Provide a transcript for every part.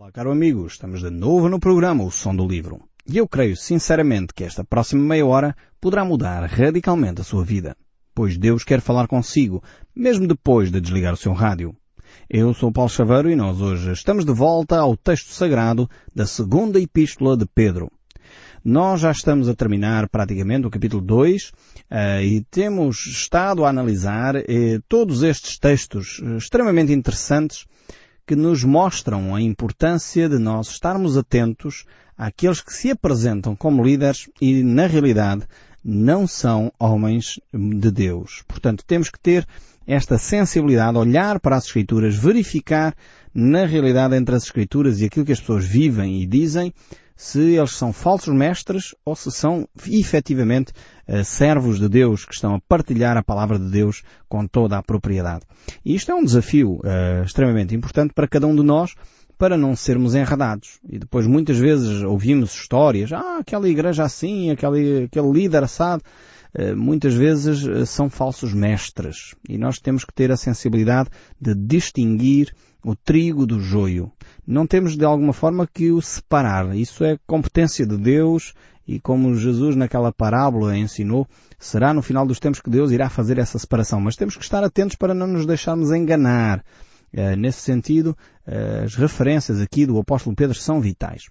Olá, caro amigo, estamos de novo no programa O Som do Livro. E eu creio sinceramente que esta próxima meia hora poderá mudar radicalmente a sua vida. Pois Deus quer falar consigo, mesmo depois de desligar o seu rádio. Eu sou Paulo Chaveiro e nós hoje estamos de volta ao texto sagrado da segunda epístola de Pedro. Nós já estamos a terminar praticamente o capítulo 2 uh, eh, e temos estado a analisar eh, todos estes textos eh, extremamente interessantes que nos mostram a importância de nós estarmos atentos àqueles que se apresentam como líderes e, na realidade, não são homens de Deus. Portanto, temos que ter esta sensibilidade, olhar para as Escrituras, verificar na realidade entre as Escrituras e aquilo que as pessoas vivem e dizem, se eles são falsos mestres ou se são efetivamente uh, servos de Deus que estão a partilhar a palavra de Deus com toda a propriedade. E isto é um desafio uh, extremamente importante para cada um de nós para não sermos enredados. E depois muitas vezes ouvimos histórias, ah, aquela igreja assim, aquele, aquele líder assado. Uh, muitas vezes são falsos mestres. E nós temos que ter a sensibilidade de distinguir o trigo do joio. Não temos de alguma forma que o separar. Isso é competência de Deus e como Jesus naquela parábola ensinou, será no final dos tempos que Deus irá fazer essa separação. Mas temos que estar atentos para não nos deixarmos enganar. Uh, nesse sentido, uh, as referências aqui do apóstolo Pedro são vitais.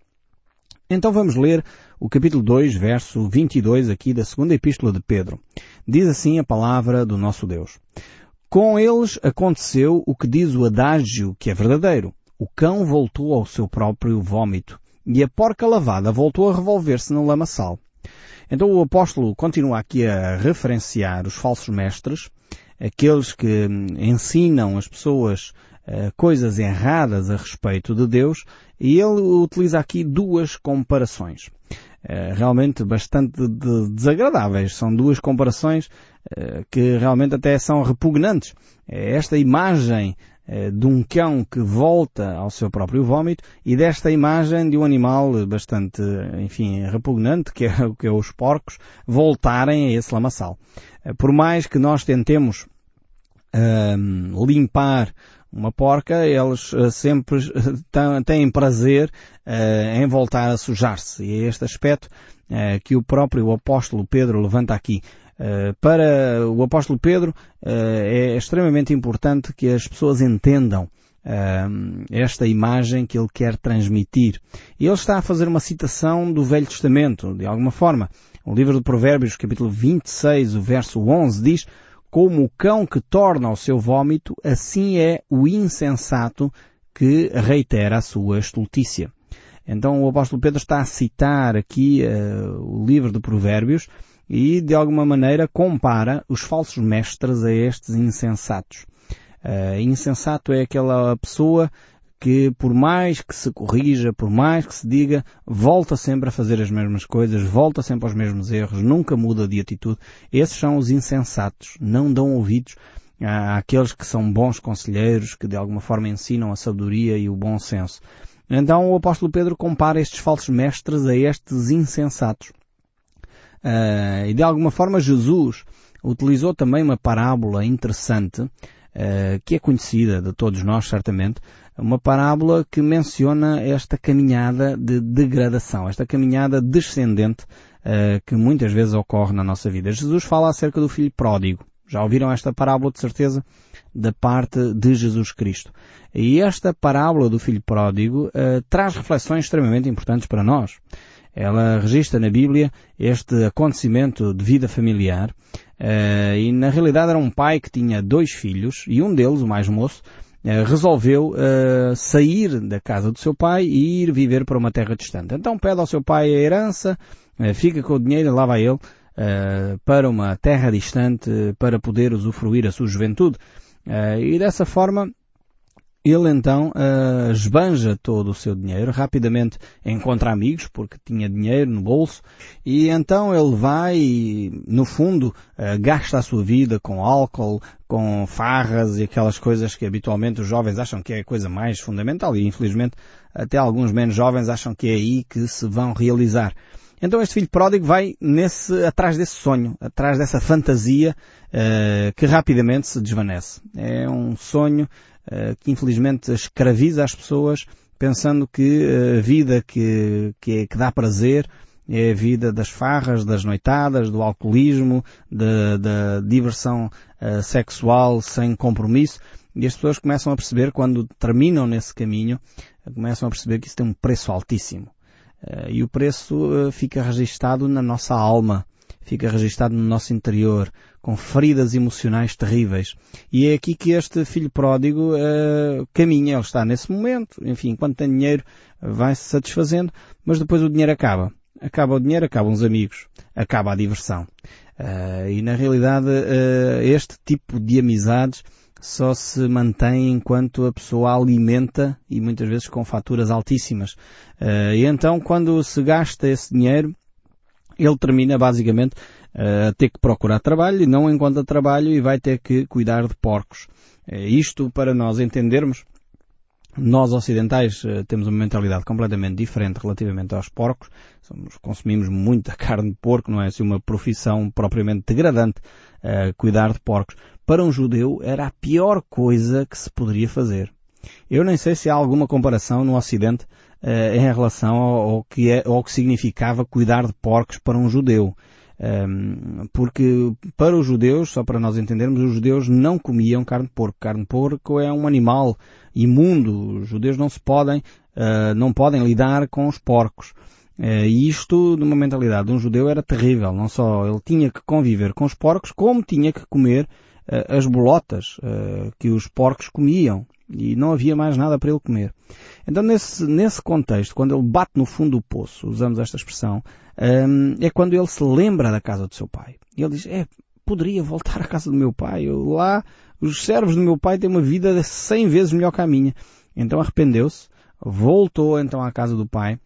Então vamos ler o capítulo 2, verso 22 aqui da segunda epístola de Pedro. Diz assim a palavra do nosso Deus. Com eles aconteceu o que diz o adágio, que é verdadeiro. O cão voltou ao seu próprio vômito e a porca lavada voltou a revolver-se no lamaçal. Então o apóstolo continua aqui a referenciar os falsos mestres, aqueles que ensinam as pessoas uh, coisas erradas a respeito de Deus, e ele utiliza aqui duas comparações. Uh, realmente bastante de desagradáveis. São duas comparações eh, que realmente até são repugnantes. É esta imagem eh, de um cão que volta ao seu próprio vômito e desta imagem de um animal bastante, enfim, repugnante, que é, que é os porcos, voltarem a esse lamaçal. Eh, por mais que nós tentemos uh, limpar uma porca, eles sempre têm prazer em voltar a sujar-se. E é este aspecto que o próprio apóstolo Pedro levanta aqui. Eh, para o apóstolo Pedro eh, é extremamente importante que as pessoas entendam eh, esta imagem que ele quer transmitir. E ele está a fazer uma citação do Velho Testamento, de alguma forma. O livro de Provérbios, capítulo 26, o verso 11, diz como o cão que torna o seu vômito, assim é o insensato que reitera a sua estultícia. Então o apóstolo Pedro está a citar aqui uh, o livro de Provérbios e, de alguma maneira, compara os falsos mestres a estes insensatos. Uh, insensato é aquela pessoa que, por mais que se corrija, por mais que se diga, volta sempre a fazer as mesmas coisas, volta sempre aos mesmos erros, nunca muda de atitude. Esses são os insensatos. Não dão ouvidos àqueles que são bons conselheiros, que de alguma forma ensinam a sabedoria e o bom senso. Então o apóstolo Pedro compara estes falsos mestres a estes insensatos. Uh, e de alguma forma Jesus utilizou também uma parábola interessante, uh, que é conhecida de todos nós certamente, uma parábola que menciona esta caminhada de degradação, esta caminhada descendente uh, que muitas vezes ocorre na nossa vida. Jesus fala acerca do filho pródigo. Já ouviram esta parábola de certeza? Da parte de Jesus Cristo. E esta parábola do filho pródigo traz reflexões extremamente importantes para nós. Ela registra na Bíblia este acontecimento de vida familiar uh, e na realidade era um pai que tinha dois filhos e um deles, o mais moço, uh, resolveu uh, sair da casa do seu pai e ir viver para uma terra distante. Então pede ao seu pai a herança, fica com o dinheiro lá vai ele para uma terra distante para poder usufruir a sua juventude. e dessa forma ele então uh, esbanja todo o seu dinheiro, rapidamente encontra amigos, porque tinha dinheiro no bolso, e então ele vai e, no fundo, uh, gasta a sua vida com álcool, com farras e aquelas coisas que habitualmente os jovens acham que é a coisa mais fundamental, e infelizmente até alguns menos jovens acham que é aí que se vão realizar. Então este filho pródigo vai nesse, atrás desse sonho, atrás dessa fantasia uh, que rapidamente se desvanece. É um sonho que infelizmente escraviza as pessoas pensando que a vida que, que, é, que dá prazer é a vida das farras, das noitadas, do alcoolismo, da, da diversão uh, sexual sem compromisso. E as pessoas começam a perceber, quando terminam nesse caminho, começam a perceber que isso tem um preço altíssimo. Uh, e o preço uh, fica registado na nossa alma, fica registado no nosso interior, com feridas emocionais terríveis. E é aqui que este filho pródigo uh, caminha. Ele está nesse momento, enfim, enquanto tem dinheiro, vai-se satisfazendo, mas depois o dinheiro acaba. Acaba o dinheiro, acabam os amigos, acaba a diversão. Uh, e na realidade, uh, este tipo de amizades só se mantém enquanto a pessoa alimenta e muitas vezes com faturas altíssimas. Uh, e então quando se gasta esse dinheiro, ele termina basicamente a ter que procurar trabalho e não encontra trabalho e vai ter que cuidar de porcos. Isto para nós entendermos nós ocidentais uh, temos uma mentalidade completamente diferente relativamente aos porcos. Somos, consumimos muita carne de porco, não é assim uma profissão propriamente degradante uh, cuidar de porcos. Para um judeu era a pior coisa que se poderia fazer. Eu nem sei se há alguma comparação no Ocidente uh, em relação ao, ao, que é, ao que significava cuidar de porcos para um judeu. Um, porque para os judeus, só para nós entendermos, os judeus não comiam carne de porco. Carne de porco é um animal imundo. Os judeus não se podem, uh, não podem lidar com os porcos. Uh, isto, numa mentalidade de um judeu, era terrível. Não só ele tinha que conviver com os porcos, como tinha que comer as bolotas que os porcos comiam. E não havia mais nada para ele comer. Então, nesse, nesse contexto, quando ele bate no fundo do poço, usamos esta expressão, um, é quando ele se lembra da casa do seu pai. E ele diz, é, poderia voltar à casa do meu pai. Eu, lá, os servos do meu pai têm uma vida cem vezes melhor que a minha. Então arrependeu-se, voltou então à casa do pai,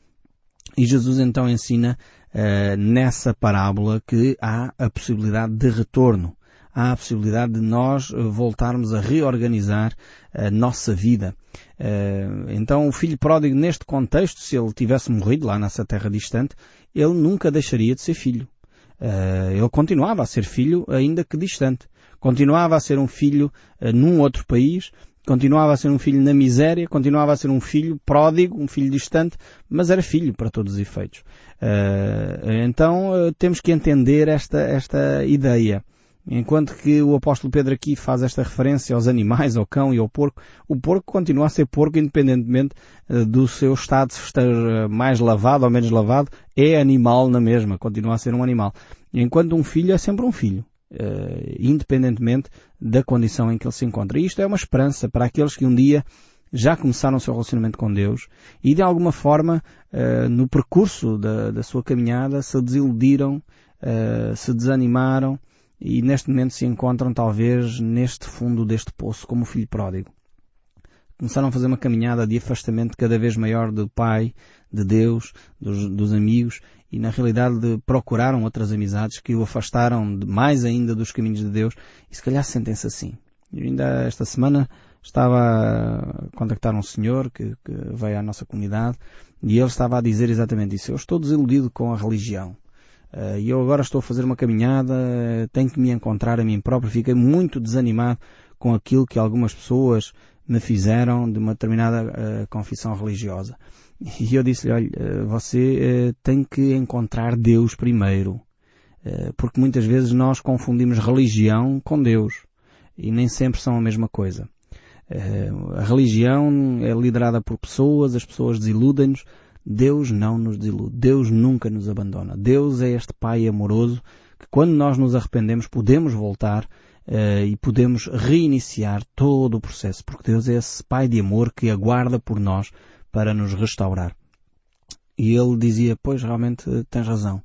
e Jesus então ensina uh, nessa parábola que há a possibilidade de retorno. Há a possibilidade de nós voltarmos a reorganizar a nossa vida. Uh, então o filho pródigo neste contexto, se ele tivesse morrido lá nessa terra distante, ele nunca deixaria de ser filho. Uh, ele continuava a ser filho, ainda que distante. Continuava a ser um filho num outro país, continuava a ser um filho na miséria, continuava a ser um filho pródigo, um filho distante, mas era filho para todos os efeitos. Então temos que entender esta, esta ideia. Enquanto que o apóstolo Pedro aqui faz esta referência aos animais, ao cão e ao porco, o porco continua a ser porco independentemente uh, do seu estado, se estar uh, mais lavado ou menos lavado, é animal na mesma, continua a ser um animal. Enquanto um filho é sempre um filho, uh, independentemente da condição em que ele se encontra. E isto é uma esperança para aqueles que um dia já começaram o seu relacionamento com Deus e de alguma forma, no percurso da, da, sua caminhada, se desiludiram, se desanimaram, e neste momento se encontram talvez neste fundo deste poço como o filho pródigo. Começaram a fazer uma caminhada de afastamento cada vez maior do Pai, de Deus, dos, dos amigos e na realidade procuraram outras amizades que o afastaram mais ainda dos caminhos de Deus e se calhar sentem-se assim. Eu ainda esta semana estava a contactar um senhor que, que veio à nossa comunidade e ele estava a dizer exatamente isso. Eu estou desiludido com a religião. Eh, e eu agora estou a fazer uma caminhada, tenho que me encontrar a mim próprio. Fiquei muito desanimado com aquilo que algumas pessoas me fizeram de uma determinada uh, confissão religiosa. E eu disse-lhe, olha, você tem que encontrar Deus primeiro. porque muitas vezes nós confundimos religião com Deus. E nem sempre são a mesma coisa. a religião é liderada por pessoas, as pessoas desiludem-nos, Deus não nos desilude. Deus nunca nos abandona. Deus é este Pai amoroso que quando nós nos arrependemos podemos voltar uh, e podemos reiniciar todo o processo, porque Deus é esse Pai de amor que aguarda por nós para nos restaurar. E ele dizia, pois realmente tens razão.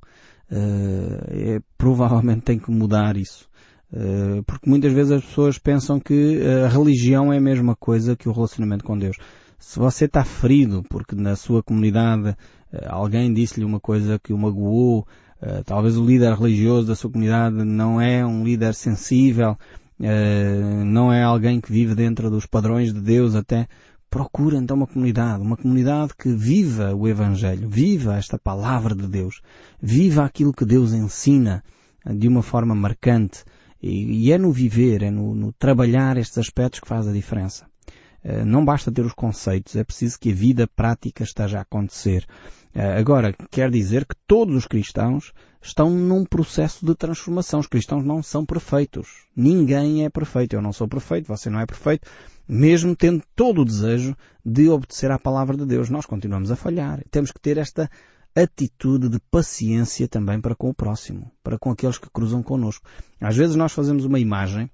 Uh, é, provavelmente tem que mudar isso. Uh, porque muitas vezes as pessoas pensam que a religião é a mesma coisa que o relacionamento com Deus. Se você está ferido porque na sua comunidade eh, alguém disse-lhe uma coisa que o magoou, eh, talvez o líder religioso da sua comunidade não é um líder sensível, eh, não é alguém que vive dentro dos padrões de Deus até, procura então uma comunidade, uma comunidade que viva o Evangelho, viva esta palavra de Deus, viva aquilo que Deus ensina de uma forma marcante. E, é no viver, é no, no trabalhar estes aspectos que faz a diferença. Uh, não basta ter os conceitos, é preciso que a vida prática esteja a acontecer. Uh, agora, quer dizer que todos os cristãos estão num processo de transformação. Os cristãos não são perfeitos. Ninguém é perfeito. Eu não sou perfeito, você não é perfeito. Mesmo tendo todo o desejo de obedecer à palavra de Deus, nós continuamos a falhar. Temos que ter esta atitude de paciência também para com o próximo, para com aqueles que cruzam connosco. Às vezes nós fazemos uma imagem,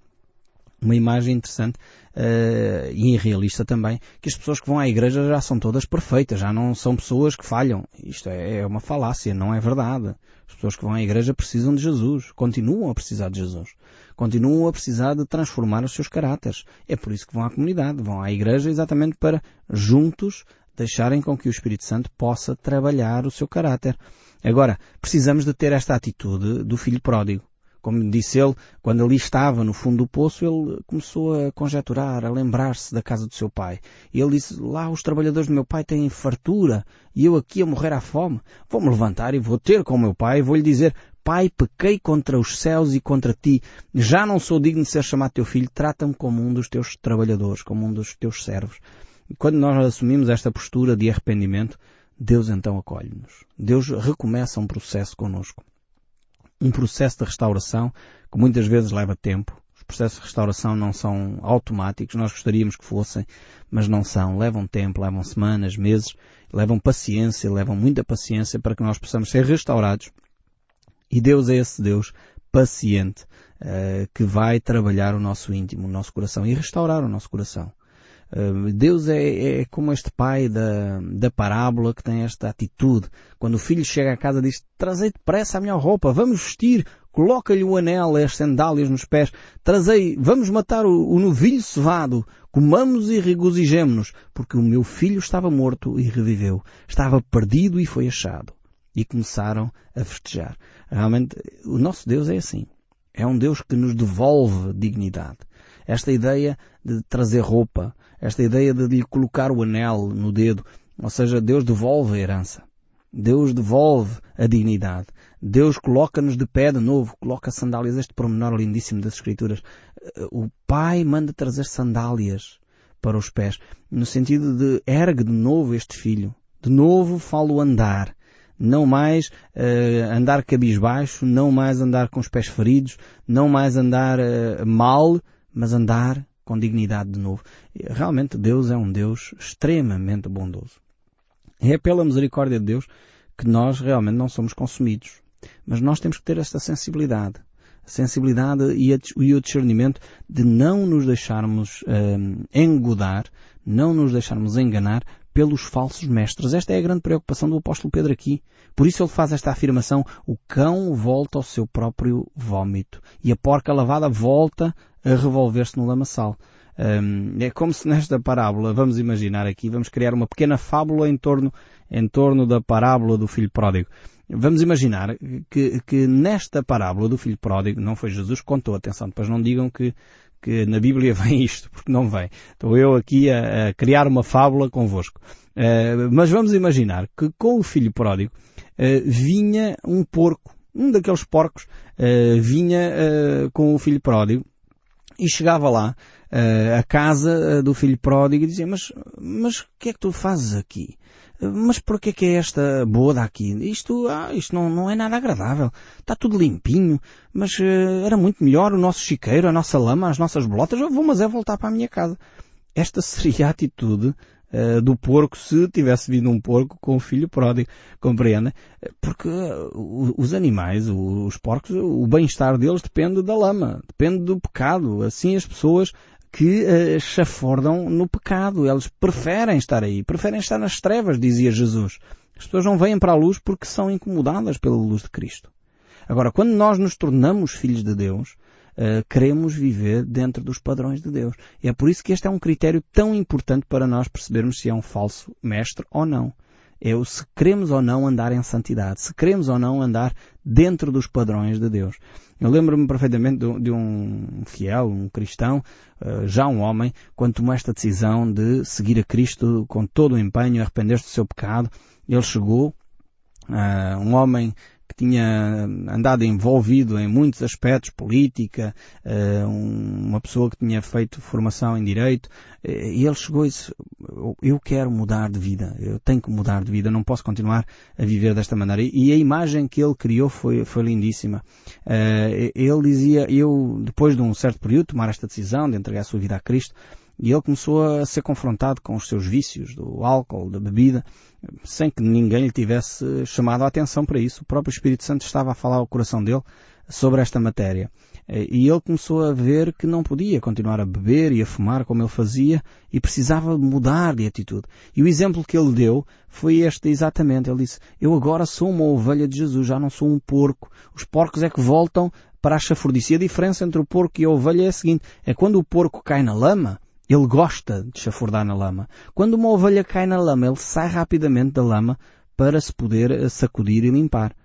uma imagem interessante uh, e irrealista também, que as pessoas que vão à igreja já são todas perfeitas, já não são pessoas que falham. Isto é, é uma falácia, não é verdade. As pessoas que vão à igreja precisam de Jesus, continuam a precisar de Jesus, continuam a precisar de transformar os seus caráteres. É por isso que vão à comunidade, vão à igreja exatamente para juntos deixarem com que o Espírito Santo possa trabalhar o seu caráter. Agora, precisamos de ter esta atitude do filho pródigo. Como disse ele, quando ali estava no fundo do poço, ele começou a conjecturar, a lembrar-se da casa do seu pai. E ele disse, lá os trabalhadores do meu pai têm fartura e eu aqui a morrer à fome. Vou-me levantar e vou ter com o meu pai e vou-lhe dizer, Pai, pequei contra os céus e contra ti. Já não sou digno de ser chamado teu filho. Trata-me como um dos teus trabalhadores, como um dos teus servos. Quando nós assumimos esta postura de arrependimento, Deus então acolhe-nos. Deus recomeça um processo connosco. Um processo de restauração que muitas vezes leva tempo. Os processos de restauração não são automáticos, nós gostaríamos que fossem, mas não são. Levam tempo, levam semanas, meses, levam paciência, levam muita paciência para que nós possamos ser restaurados. E Deus é esse Deus paciente uh, que vai trabalhar o nosso íntimo, o nosso coração e restaurar o nosso coração. Deus é, é, como este pai da, da parábola que tem esta atitude. Quando o filho chega à casa diz, trazei depressa a minha roupa, vamos vestir, coloca-lhe o anel as sandálias nos pés, trazei, vamos matar o, o novilho cevado, comamos e regozijemo-nos, porque o meu filho estava morto e reviveu, estava perdido e foi achado. E começaram a festejar. Realmente, o nosso Deus é assim. É um Deus que nos devolve dignidade. Esta ideia de trazer roupa, esta ideia de lhe colocar o anel no dedo, ou seja, Deus devolve a herança. Deus devolve a dignidade. Deus coloca-nos de pé de novo, coloca sandálias, este pormenor lindíssimo das Escrituras. O Pai manda trazer sandálias para os pés, no sentido de ergue de novo este filho. De novo falo andar. Não mais uh, andar cabisbaixo, não mais andar com os pés feridos, não mais andar uh, mal, mas andar com dignidade de novo. Realmente Deus é um Deus extremamente bondoso. É pela misericórdia de Deus que nós realmente não somos consumidos. Mas nós temos que ter esta sensibilidade. A sensibilidade e, o discernimento de não nos deixarmos um, engodar, não nos deixarmos enganar pelos falsos mestres. Esta é a grande preocupação do apóstolo Pedro aqui. Por isso ele faz esta afirmação, o cão volta ao seu próprio vómito e a porca lavada volta a revolver-se no lamaçal. Um, é como se nesta parábola, vamos imaginar aqui, vamos criar uma pequena fábula em torno, em torno da parábola do filho pródigo. Vamos imaginar que, que nesta parábola do filho pródigo, não foi Jesus que contou, atenção, depois não digam que, que na Bíblia vem isto, porque não vem. Estou eu aqui a, a criar uma fábula convosco. Uh, mas vamos imaginar que com o filho pródigo uh, vinha um porco, um daqueles porcos, uh, vinha com o filho pródigo e chegava lá uh, a casa uh, do filho pródigo e dizia, mas, mas o que é que tu fazes aqui? Mas por que é que é esta boda aqui? Isto, ah, isto não, não é nada agradável. Está tudo limpinho, mas uh, era muito melhor o nosso chiqueiro, a nossa lama, as nossas bolotas. Eu vou, mas é voltar para a minha casa. Esta seria a atitude uh, do porco se tivesse vindo um porco com o filho pródigo. Compreendem? Porque uh, os animais, os porcos, o bem-estar deles depende da lama, depende do pecado. Assim as pessoas que uh, chafurdam no pecado. Eles preferem estar aí, preferem estar nas trevas, dizia Jesus. As pessoas não vêm para a luz porque são incomodadas pela luz de Cristo. Agora, quando nós nos tornamos filhos de Deus, uh, queremos viver dentro dos padrões de Deus. E é por isso que este é um critério tão importante para nós percebermos se é um falso mestre ou não. É o se queremos ou não andar em santidade, se queremos ou não andar dentro dos padrões de Deus. Eu lembro-me perfeitamente de, um fiel, um cristão, uh, já um homem, quando tomou esta decisão de seguir a Cristo com todo o empenho, arrepender-se do seu pecado. Ele chegou, uh, um homem que tinha andado envolvido em muitos aspectos, política, uma pessoa que tinha feito formação em direito, e ele chegou e disse, eu quero mudar de vida, eu tenho que mudar de vida, não posso continuar a viver desta maneira. E a imagem que ele criou foi, foi lindíssima. Ele dizia, eu, depois de um certo período, tomar esta decisão de entregar a sua vida a Cristo, e ele começou a ser confrontado com os seus vícios, do álcool, da bebida, sem que ninguém lhe tivesse chamado a atenção para isso. O próprio Espírito Santo estava a falar ao coração dele sobre esta matéria. E ele começou a ver que não podia continuar a beber e a fumar como ele fazia e precisava mudar de atitude. E o exemplo que ele deu foi este exatamente. Ele disse, eu agora sou uma ovelha de Jesus, já não sou um porco. Os porcos é que voltam para a chafurdice. E a diferença entre o porco e a ovelha é a seguinte, é quando o porco cai na lama, ele gosta de chafurdar na lama. Quando uma ovelha cai na lama, ele sai rapidamente da lama para se poder eh, sacudir e limpar.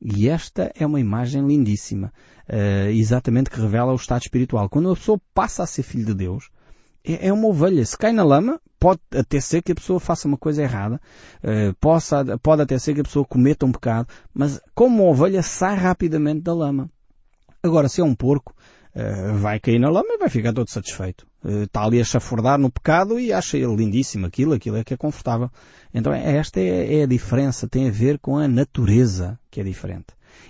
E esta é uma imagem lindíssima, uh, exatamente que revela o estado espiritual. Quando uma pessoa passa a ser filho de Deus, é, é uma ovelha. Se cai na lama, pode até ser que a pessoa faça uma coisa errada, uh, possa, pode até ser que a pessoa cometa um pecado, mas como uma ovelha sai rapidamente da lama. Agora, se é um porco, vai cair na lama e vai ficar todo satisfeito. Uh, está ali a chafurdar no pecado e acha ele lindíssimo aquilo, aquilo é que é confortável. Então é, esta é, é a diferença, tem a ver com a natureza que é diferente.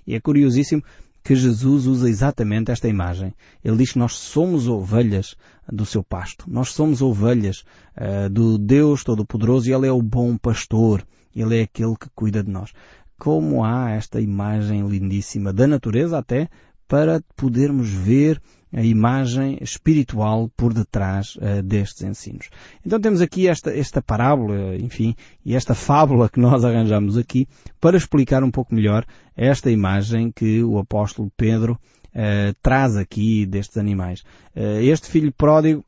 E é curiosíssimo que Jesus usa exatamente esta imagem. Ele diz que nós somos ovelhas do seu pasto. Nós somos ovelhas uh, do Deus Todo-Poderoso e Ele é o bom pastor. Ele é aquele que cuida de nós. Como há esta imagem lindíssima da natureza até para podermos ver a imagem espiritual por detrás uh, destes ensinos. Então temos aqui esta, esta parábola, enfim, e esta fábula que nós arranjamos aqui para explicar um pouco melhor esta imagem que o apóstolo Pedro uh, traz aqui destes animais. Uh, este filho pródigo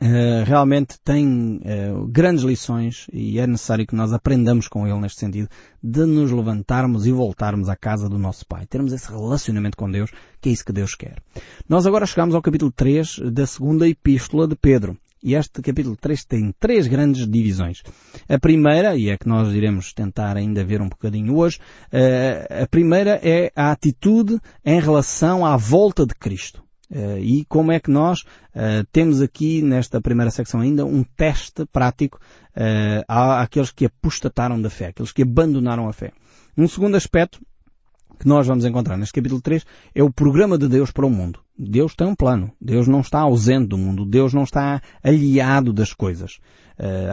Uh, realmente tem uh, grandes lições e é necessário que nós aprendamos com ele neste sentido de nos levantarmos e voltarmos à casa do nosso Pai. Termos esse relacionamento com Deus, que é isso que Deus quer. Nós agora chegamos ao capítulo 3 da segunda epístola de Pedro. E este capítulo 3 tem três grandes divisões. A primeira, e é que nós iremos tentar ainda ver um bocadinho hoje, uh, a primeira é a atitude em relação à volta de Cristo. Uh, e como é que nós uh, temos aqui nesta primeira secção ainda um teste prático uh, àqueles que apostataram da fé, aqueles que abandonaram a fé. Um segundo aspecto que nós vamos encontrar neste capítulo 3 é o programa de Deus para o mundo. Deus tem um plano. Deus não está ausente do mundo. Deus não está aliado das coisas.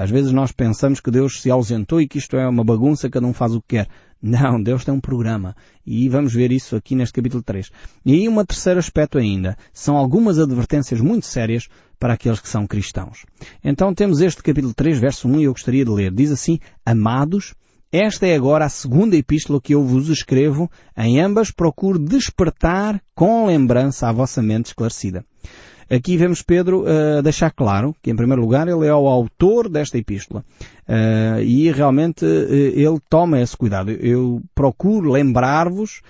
às vezes nós pensamos que Deus se ausentou e que isto é uma bagunça, cada um faz o que quer. Não, Deus tem um programa. E vamos ver isso aqui neste capítulo 3. E aí um terceiro aspecto ainda. São algumas advertências muito sérias para aqueles que são cristãos. Então temos este capítulo 3, verso 1, e eu gostaria de ler. Diz assim, Amados, esta é agora a segunda epístola que eu vos escrevo. Em ambas procuro despertar com lembrança a vossa mente esclarecida. Aqui vemos Pedro uh, deixar claro que, em primeiro lugar, ele é o autor desta epístola. Uh, e realmente uh, ele toma esse cuidado. Eu procuro lembrar-vos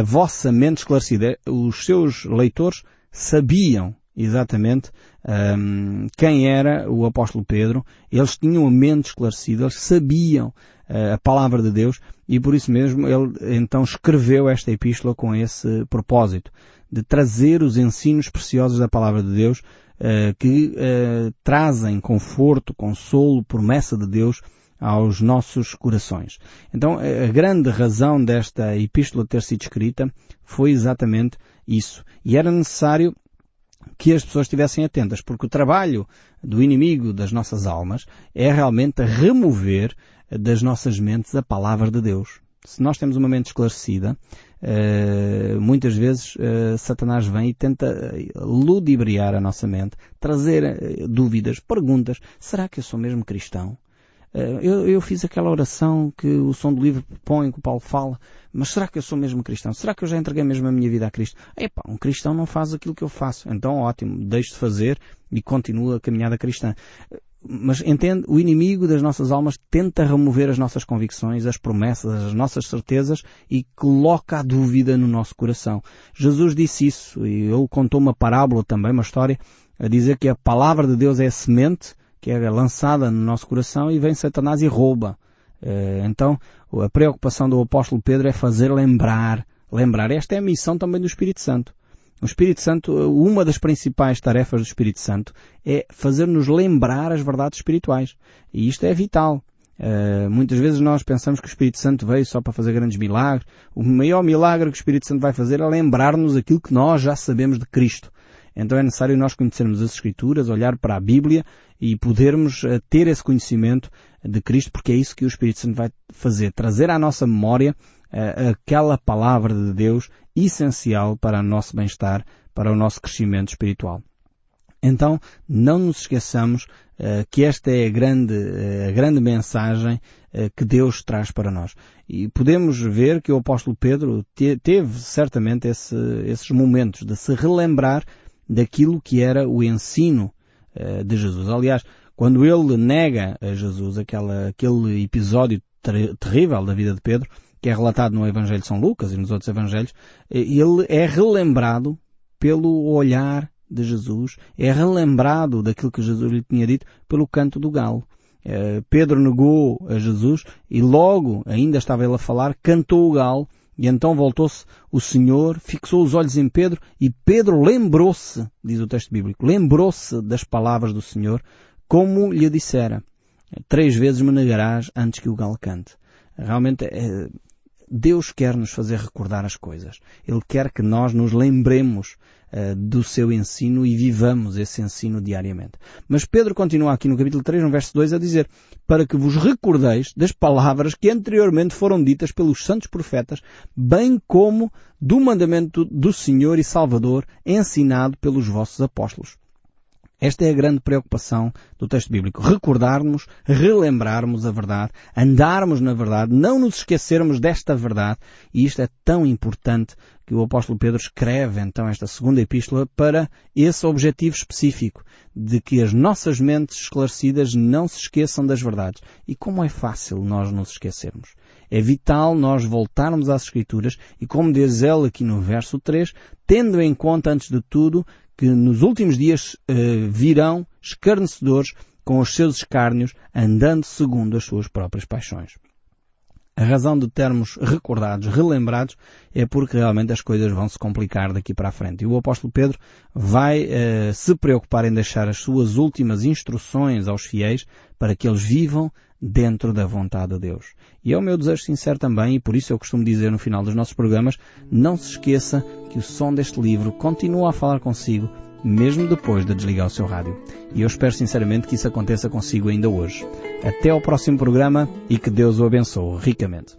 a vossa mente esclarecida. Os seus leitores sabiam exatamente um, quem era o apóstolo Pedro. Eles tinham a mente esclarecida, eles sabiam a palavra de Deus e por isso mesmo ele então escreveu esta epístola com esse propósito de trazer os ensinos preciosos da palavra de Deus uh, que uh, trazem conforto, consolo, promessa de Deus aos nossos corações. Então, a grande razão desta epístola ter sido escrita foi exatamente isso. E era necessário que as pessoas estivessem atentas, porque o trabalho do inimigo das nossas almas é realmente remover das nossas mentes a palavra de Deus. Se nós temos uma mente esclarecida, Uh, muitas vezes uh, Satanás vem e tenta eh, ludibriar a nossa mente, trazer dúvidas, perguntas. Será que eu sou mesmo cristão? Eu, eu, fiz aquela oração que o som do livro põe, que o Paulo fala, mas será que eu sou mesmo cristão? Será que eu já entreguei mesmo a minha vida a Cristo? Epá, um cristão não faz aquilo que eu faço. Então ótimo, deixe de fazer e continua a caminhada cristã mas entende, o inimigo das nossas almas tenta remover as nossas convicções, as promessas, as nossas certezas e coloca a dúvida no nosso coração. Jesus disse isso e ele contou uma parábola também, uma história, a dizer que a palavra de Deus é a semente que é lançada no nosso coração e vem Satanás e rouba Então, a preocupação do apóstolo Pedro é fazer lembrar, lembrar. Esta é a missão também do Espírito Santo. O Espírito Santo, uma das principais tarefas do Espírito Santo é fazer-nos lembrar as verdades espirituais. E isto é vital. Uh, muitas vezes nós pensamos que o Espírito Santo veio só para fazer grandes milagres. O maior milagre que o Espírito Santo vai fazer é lembrar-nos aquilo que nós já sabemos de Cristo. Então é necessário nós conhecermos as Escrituras, olhar para a Bíblia e podermos uh, ter esse conhecimento de Cristo, porque é isso que o Espírito Santo vai fazer, trazer à nossa memória aquela palavra de Deus essencial para o nosso bem-estar, para o nosso crescimento espiritual. Então, não nos esqueçamos uh, que esta é a grande, uh, a grande mensagem uh, que Deus traz para nós. E podemos ver que o apóstolo Pedro te, teve certamente esse, esses momentos de se relembrar daquilo que era o ensino de Jesus. Aliás, quando ele nega a Jesus aquela, aquele episódio ter, terrível da vida de Pedro, que é relatado no Evangelho de São Lucas e nos outros Evangelhos, ele é relembrado pelo olhar de Jesus, é relembrado daquilo que Jesus lhe tinha dito pelo canto do galo. Eh, Pedro negou a Jesus e logo, ainda estava ele a falar, cantou o galo e então voltou-se o Senhor, fixou os olhos em Pedro e Pedro lembrou-se, diz o texto bíblico, lembrou-se das palavras do Senhor como lhe dissera. Três vezes me negarás antes que o galo cante. Realmente é, Deus quer nos fazer recordar as coisas. Ele quer que nós nos lembremos uh, do seu ensino e vivamos esse ensino diariamente. Mas Pedro continua aqui no capítulo 3, no verso 2, a dizer, para que vos recordeis das palavras que anteriormente foram ditas pelos santos profetas, bem como do mandamento do Senhor e Salvador ensinado pelos vossos apóstolos. Esta é a grande preocupação do texto bíblico. Recordarmos, relembrarmos a verdade, andarmos na verdade, não nos esquecermos desta verdade. E isto é tão importante que o apóstolo Pedro escreve então esta segunda epístola para esse objetivo específico de que as nossas mentes esclarecidas não se esqueçam das verdades. E como é fácil nós nos esquecermos. É vital nós voltarmos às Escrituras e, como diz ele aqui no verso 3, tendo em conta, antes de tudo, que nos últimos dias uh, virão escarnecedores com os seus escárnios, andando segundo as suas próprias paixões. A razão de termos recordados, relembrados, é porque realmente as coisas vão se complicar daqui para a frente. E o apóstolo Pedro vai uh, se preocupar em deixar as suas últimas instruções aos fiéis para que eles vivam dentro da vontade de Deus. E é o meu desejo sincero também, e por isso eu costumo dizer no final dos nossos programas, não se esqueça que o som deste livro continua a falar consigo, mesmo depois de desligar o seu rádio. E eu espero sinceramente que isso aconteça consigo ainda hoje. Até ao próximo programa e que Deus o abençoe ricamente.